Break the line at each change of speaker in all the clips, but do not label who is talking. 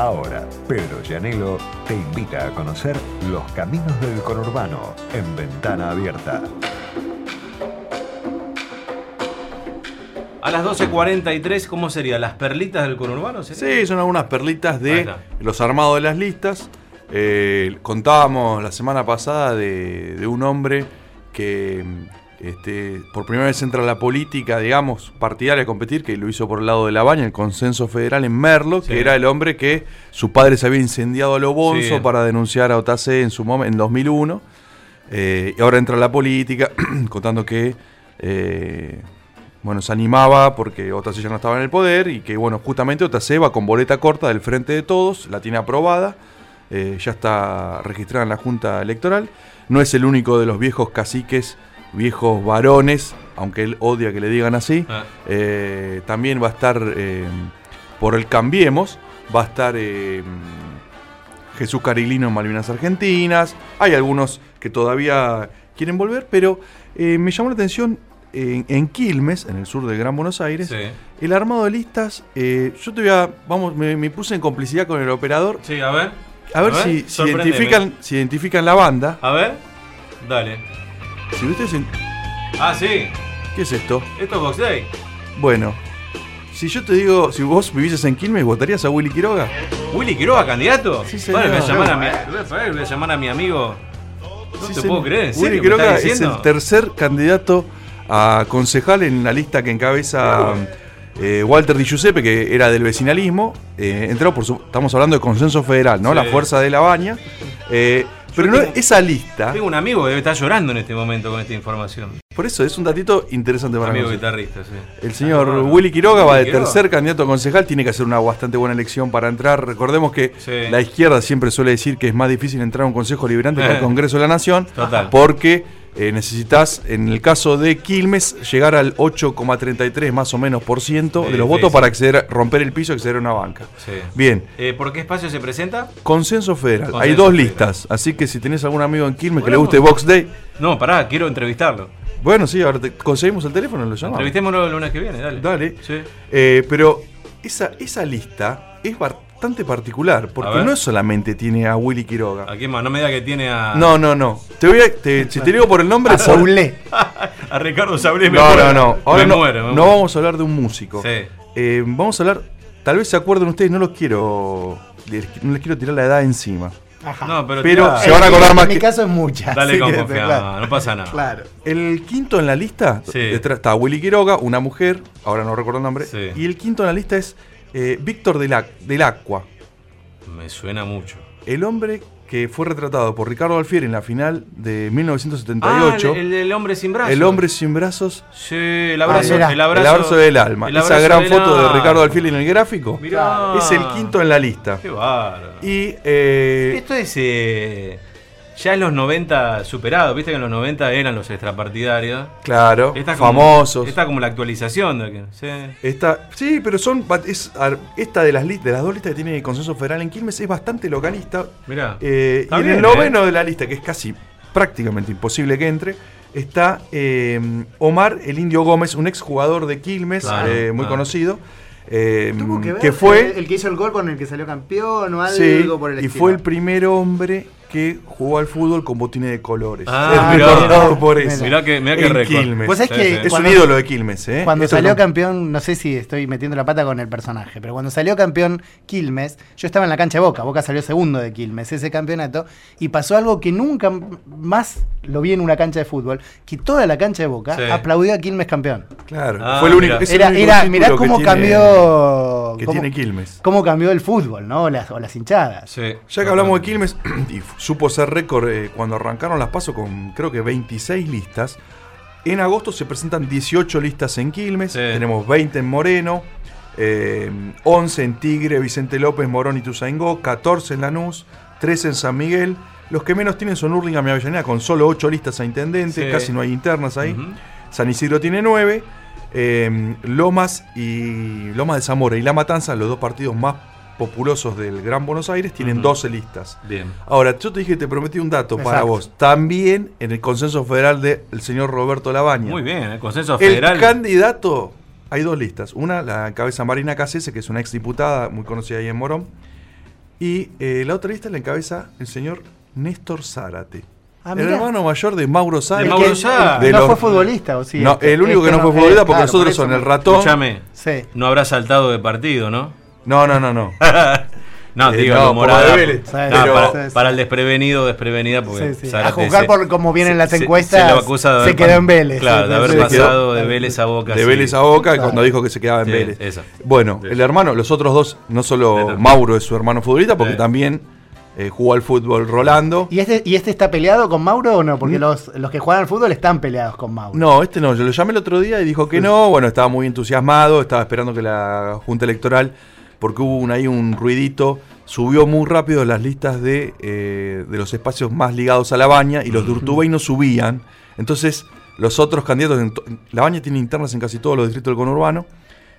Ahora, Pedro Llanelo te invita a conocer los caminos del conurbano en Ventana Abierta.
A las 12.43, ¿cómo sería? ¿Las perlitas del conurbano?
Sí, son algunas perlitas de los armados de las listas. Eh, contábamos la semana pasada de, un hombre que este, por primera vez entra la política, digamos, partidaria a competir, que lo hizo por el lado de la baña, el consenso federal en Merlo, que era el hombre que su padre se había incendiado a lo bonzo para denunciar a OTC en su momento, en 2001. Eh, y ahora entra la política, contando que eh, bueno, se animaba porque OTC ya no estaba en el poder y que, bueno, justamente OTC va con boleta corta del frente de todos, la tiene aprobada, eh, ya está registrada en la Junta Electoral. No es el único de los viejos caciques, viejos varones, aunque él odia que le digan así. Ah. Eh, también va a estar eh, por el Cambiemos, va a estar Jesús Cariglino en Malvinas Argentinas. Hay algunos que todavía quieren volver, pero me llamó la atención en, Quilmes, en el sur del Gran Buenos Aires, el armado de listas, eh, yo te voy a, vamos, me, puse en complicidad con el operador.
Sí, a ver.
A, ver, si, identifican, si identifican la banda.
A ver, dale.
Si ustedes
Ah, sí.
¿Qué es esto?
Esto es Box Day.
Bueno, si yo te digo, si vos vivieses en Quilmes, ¿votarías a Willy Quiroga?
¿Willy Quiroga, candidato? Sí, señor. Bueno, voy a llamar, a mi, voy a llamar a mi amigo. No te puedo creer, ¿en
Willy Quiroga es el tercer candidato a concejal en la lista que encabeza eh, Walter Di Giuseppe, que era del vecinalismo. Eh, entró por su, estamos hablando de consenso federal, ¿no? La fuerza de la baña. Eh, pero no, esa lista.
Tengo un amigo que debe estar llorando en este momento con esta información.
Por eso es un datito interesante para
amigo guitarrista, sí.
El señor Willy Quiroga va de tercer candidato a concejal, tiene que hacer una bastante buena elección para entrar. Recordemos que la izquierda siempre suele decir que es más difícil entrar a un consejo liberante que al Congreso de la Nación. Total. Porque eh, necesitas, en el caso de Quilmes, llegar al 8,33 más o menos por ciento de los votos para acceder, romper el piso y acceder a una banca. Bien.
Eh, ¿Por qué espacio se presenta?
Consenso Federal. Hay dos listas, así que si tenés algún amigo en Quilmes que le guste Box Day.
No, pará, quiero entrevistarlo.
Bueno, sí, ahora te conseguimos el teléfono, lo llamamos.
Entrevistémoslo el lunes que viene, dale.
Dale. Eh, pero esa, esa lista es bastante particular, porque no solamente tiene a Willy Quiroga.
¿A quién más? No me diga que tiene a.
No, no, no. Te voy a, si te digo por el nombre.
A Saulé. a Ricardo Saulé
me No, no, no. Ahora no, no vamos a hablar de un músico. Sí. Eh, vamos a hablar. Tal vez se acuerden ustedes, no los quiero. No les quiero tirar la edad encima.
Ajá. No, pero,
se van a acordar más
en mi caso es mucha.
Dale con confianza, no pasa nada.
Claro. El quinto en la lista está Willy Quiroga, una mujer, ahora no recuerdo el nombre. Y el quinto en la lista es eh, Víctor del, del Aqua.
Me suena mucho.
El hombre que fue retratado por Ricardo Alfieri en la final de 1978.
Ah, el, hombre sin brazos.
El hombre sin brazos.
Sí, el abrazo,
el abrazo, del alma. Esa gran foto de Ricardo Alfieri en el gráfico. Es el quinto en la lista.
Qué bárbaro.
Y eh,
esto es eh, ya en los 90 superado, viste que en los 90 eran los extrapartidarios.
Claro, famosos.
Esta como la actualización de que,
sí. Esta, sí, pero son esta de las de las dos listas que tiene el consenso federal en Quilmes es bastante localista.
Mirá.
Eh, y en el noveno ¿eh? de la lista, que es casi prácticamente imposible que entre, está eh, Omar el Indio Gómez, un exjugador de Quilmes, muy conocido.
que, fue el que hizo el gol con el que salió campeón o algo por el
Y fue el primer hombre que jugó al fútbol con botines de colores.
Ah, es por eso. Mirá que, mirá que
récord. Pues es, que es un ídolo de Quilmes. ¿eh?
Cuando salió campeón, no sé si estoy metiendo la pata con el personaje, pero cuando salió campeón Quilmes, yo estaba en la cancha de Boca. Boca salió segundo de Quilmes, ese campeonato, y pasó algo que nunca más lo vi en una cancha de fútbol, que toda la cancha de Boca aplaudió a Quilmes campeón.
Claro, ah, fue el único.
Era, mirá cómo cambió.
Que tiene Quilmes.
Cómo cambió el fútbol, ¿no? Las, o las hinchadas.
Ya que hablamos de Quilmes, supo ser récord eh, cuando arrancaron las pasos con creo que 26 listas. En agosto se presentan 18 listas en Quilmes, tenemos 20 en Moreno, 11 eh, en Tigre, Vicente López, Morón y Tuzaingó, 14 en Lanús, 13 en San Miguel. Los que menos tienen son Urlinga y Avellaneda, con solo 8 listas a intendente, casi no hay internas ahí. San Isidro tiene 9. Eh, Lomas y Lomas de Zamora y La Matanza, los dos partidos más populosos del Gran Buenos Aires tienen 12 listas.
Bien.
Ahora, yo te dije, te prometí un dato para vos. También en el consenso federal del señor Roberto Labaña.
Muy bien, el consenso federal.
El candidato, hay dos listas. Una, la cabeza Marina Casese, que es una exdiputada muy conocida ahí en Morón. Y eh, la otra lista la encabeza el señor Néstor Zárate.
Ah,
el hermano mayor de Mauro Zárate.
De Mauro.
De
no
los-
fue futbolista, ¿o sí?
No,
Este-
el único que
este
no fue futbolista porque
claro,
nosotros
por
son el ratón.
Escúchame,
Sí.
no habrá saltado de partido, ¿no?
No, no, no, no.
No,
Eh,
digo,
no,
morada,
de
Pero-
para, el desprevenido, desprevenida, porque
Sí, sí.
Zárate
A juzgar
se-
por cómo vienen
se-
las encuestas,
se, lo acusa de
se quedó en Vélez.
Claro, de haber pasado de Vélez a Boca.
de. Vélez a Boca
Claro.
cuando dijo que se quedaba en Vélez. Bueno, el hermano, los otros dos, no solo. Mauro es su hermano futbolista, porque también eh, jugó al fútbol Rolando.
¿Y este, ¿Y este está peleado con Mauro o no? Porque
Mm.
los, los que juegan al fútbol están peleados con Mauro.
No, este no, yo lo llamé el otro día y dijo que no, bueno, estaba muy entusiasmado, estaba esperando que la Junta Electoral, porque hubo un, ahí un ruidito, subió muy rápido las listas de, eh, de los espacios más ligados a la baña y los de Urtubey no subían. Entonces, los otros candidatos, en la baña tiene internas en casi todos los distritos del conurbano,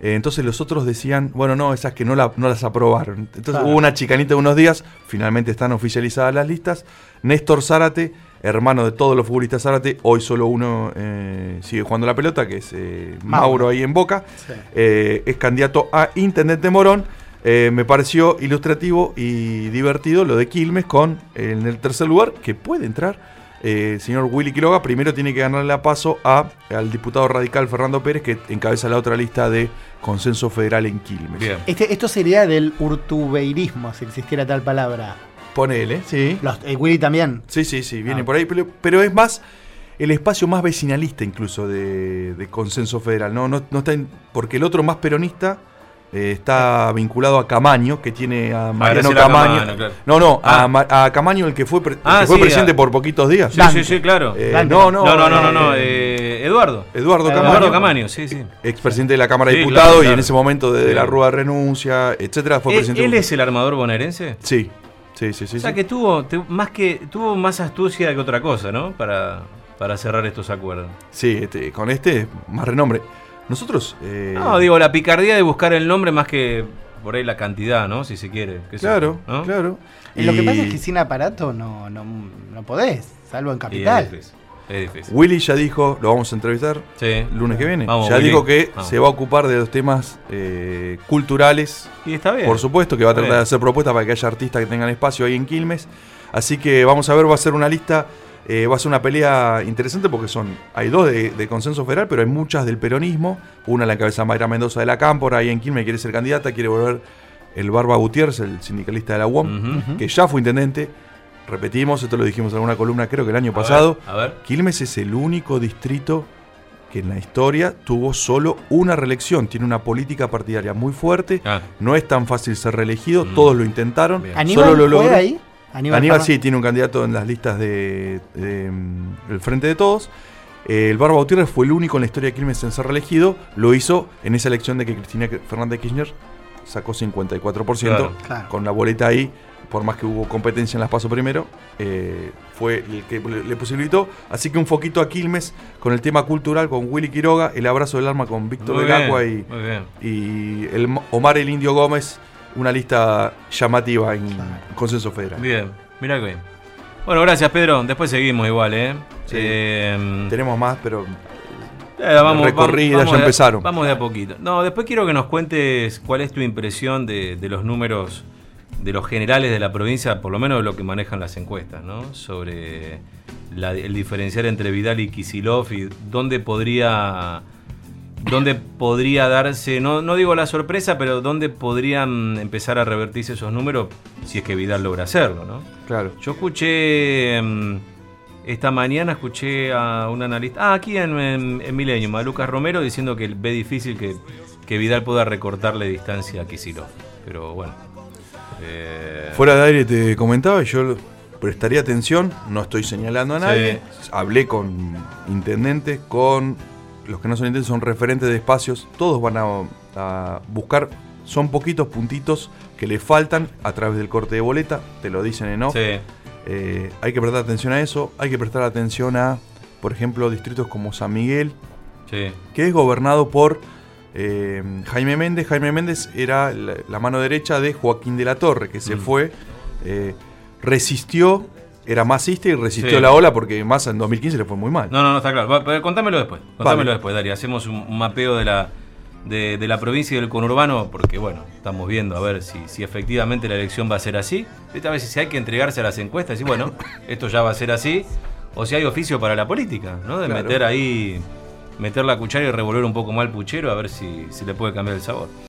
entonces los otros decían, bueno, no, esas que no, la- no las aprobaron. Entonces
Claro.
hubo una chicanita de unos días, finalmente están oficializadas las listas. Néstor Zárate, hermano de todos los futbolistas Zárate, hoy solo uno eh, sigue jugando la pelota, que es eh, Mauro. Ahí en Boca,
Sí.
eh, es candidato a Intendente Morón. Eh, me pareció ilustrativo y divertido lo de Quilmes con, eh, en el tercer lugar, que puede entrar eh, el señor Willy Quiroga. Primero tiene que ganarle a paso a, al diputado radical Fernando Pérez, que encabeza la otra lista de consenso federal en Quilmes.
Bien.
Este, esto sería del urtubeirismo, si existiera tal palabra.
Ponele, sí.
Los, el Willy también.
Sí, sí, sí, viene
Ah.
por ahí, pero, pero es más el espacio más vecinalista incluso de, de consenso federal, ¿no? No, no está en- porque el otro más peronista eh, está vinculado a Camaño, que tiene a Mariano Camaño.
Claro.
No, no,
Ah.
a, a Camaño, el que fue, pre- el
Ah,
que fue
sí,
presidente
a-
por poquitos días.
Sí,
Dante.
sí, sí, claro.
Eh, no, no,
no, no, no,
eh,
eh, Eduardo.
Eduardo Camaño.
Eduardo Camaño, sí, sí.
Expresidente de la Cámara de
Sí,
Diputados
claro,
y en ese momento de, de la. Rúa renuncia, etcétera, fue
¿Él,
presidente.
él es el armador bonaerense?
Sí, sí, sí, sí.
o sea que tuvo tu- más que tuvo más astucia que otra cosa, ¿no? Para, para cerrar estos acuerdos.
Sí, este, con este más renombre. Nosotros. eh,
No, digo, la picardía de buscar el nombre más que por ahí la cantidad, ¿no? Si se quiere.
Claro,
¿no?
claro.
Y Lo que pasa es que sin aparato no, no, no podés, salvo en capital.
es difícil. Es difícil.
Willy ya dijo, lo vamos a entrevistar
Sí.
el lunes que viene.
Vamos,
ya
Willy.
dijo que
Vamos.
se va a ocupar de los temas eh, culturales,
Y está bien.
por supuesto, que va a tratar de hacer propuestas para que haya artistas que tengan espacio ahí en Quilmes. Así que vamos a ver, va a ser una lista, eh, va a ser una pelea interesante porque son, hay dos de, de consenso federal, pero hay muchas del peronismo. Una la encabeza Mayra Mendoza de la Cámpora, ahí en Quilmes quiere ser candidata, quiere volver el Barba Gutiérrez, el sindicalista de la UOM, que ya fue intendente. Repetimos, esto lo dijimos en alguna columna, creo que el año
A
pasado.
ver, A ver.
Quilmes es el único distrito que en la historia tuvo solo una reelección. Tiene una política partidaria muy fuerte.
Ah,
No es tan fácil ser reelegido.
Mm.
Todos lo intentaron.
Bien.
¿Aníbal
Solo lo logró.
ahí?
Aníbal, sí tiene un candidato en las listas de, de, mm, el Frente de Todos. Eh, el Barba Gutiérrez fue el único en la historia de Quilmes en ser reelegido. Lo hizo en esa elección de que Cristina Fernández Kirchner sacó 54%.
Claro.
Claro.
Con la boleta ahí, por más que hubo competencia en las paso primero, eh, fue el que le, posibilitó. Así que un foquito a Quilmes con el tema cultural, con Willy Quiroga, el abrazo del arma con Víctor del Agua y, y el Omar el Indio Gómez, una lista llamativa en consenso federal.
Bien, mira que bien. Bueno, gracias Pedro. Después seguimos igual, ¿eh?
Sí.
Eh,
Tenemos más, pero
Eh, vamos,
recorrida,
vamos
ya
de-
empezaron.
Vamos de a poquito. No, después quiero que nos cuentes cuál es tu impresión de, de los números de los generales de la provincia, por lo menos de lo que manejan las encuestas, ¿no? Sobre la- el diferencial entre Vidal y Kisilov y dónde podría dónde podría darse, no, no digo la sorpresa, pero dónde podrían empezar a revertirse esos números si es que Vidal logra hacerlo, ¿no?
claro.
Yo escuché mm, esta mañana escuché a un analista, ah, aquí en, en, en Millennium, a Lucas Romero diciendo que ve difícil que, que Vidal pueda recortarle distancia a Kicillof. Pero bueno. eh,
Fuera de aire te comentaba y yo prestaría atención, no estoy señalando a
Sí.
nadie. Hablé con intendentes, con los que no son intendentes, son referentes de espacios. Todos van a, a buscar, son poquitos puntitos que le faltan a través del corte de boleta, te lo dicen en off.
sí,
Eh, hay que prestar atención a eso, hay que prestar atención a, por ejemplo, distritos como San Miguel,
sí.
que es gobernado por eh, Jaime Méndez. Jaime Méndez era la, la mano derecha de Joaquín de la Torre, que se
Mm.
fue, eh, resistió, era masista y resistió
Sí.
la ola porque Massa en 2015 le fue muy mal.
No, no, no, está claro. Va, pero contámelo después. Contámelo
Vale.
después, Dari. Hacemos un, un mapeo de la, de, la provincia y del conurbano, porque bueno, estamos viendo a ver si, si efectivamente la elección va a ser así. Esta vez si hay que entregarse a las encuestas y bueno, esto ya va a ser así, o si hay oficio para la política, ¿no? De meter ahí, meter la cuchara y revolver un poco más el puchero a ver si, si le puede cambiar el sabor.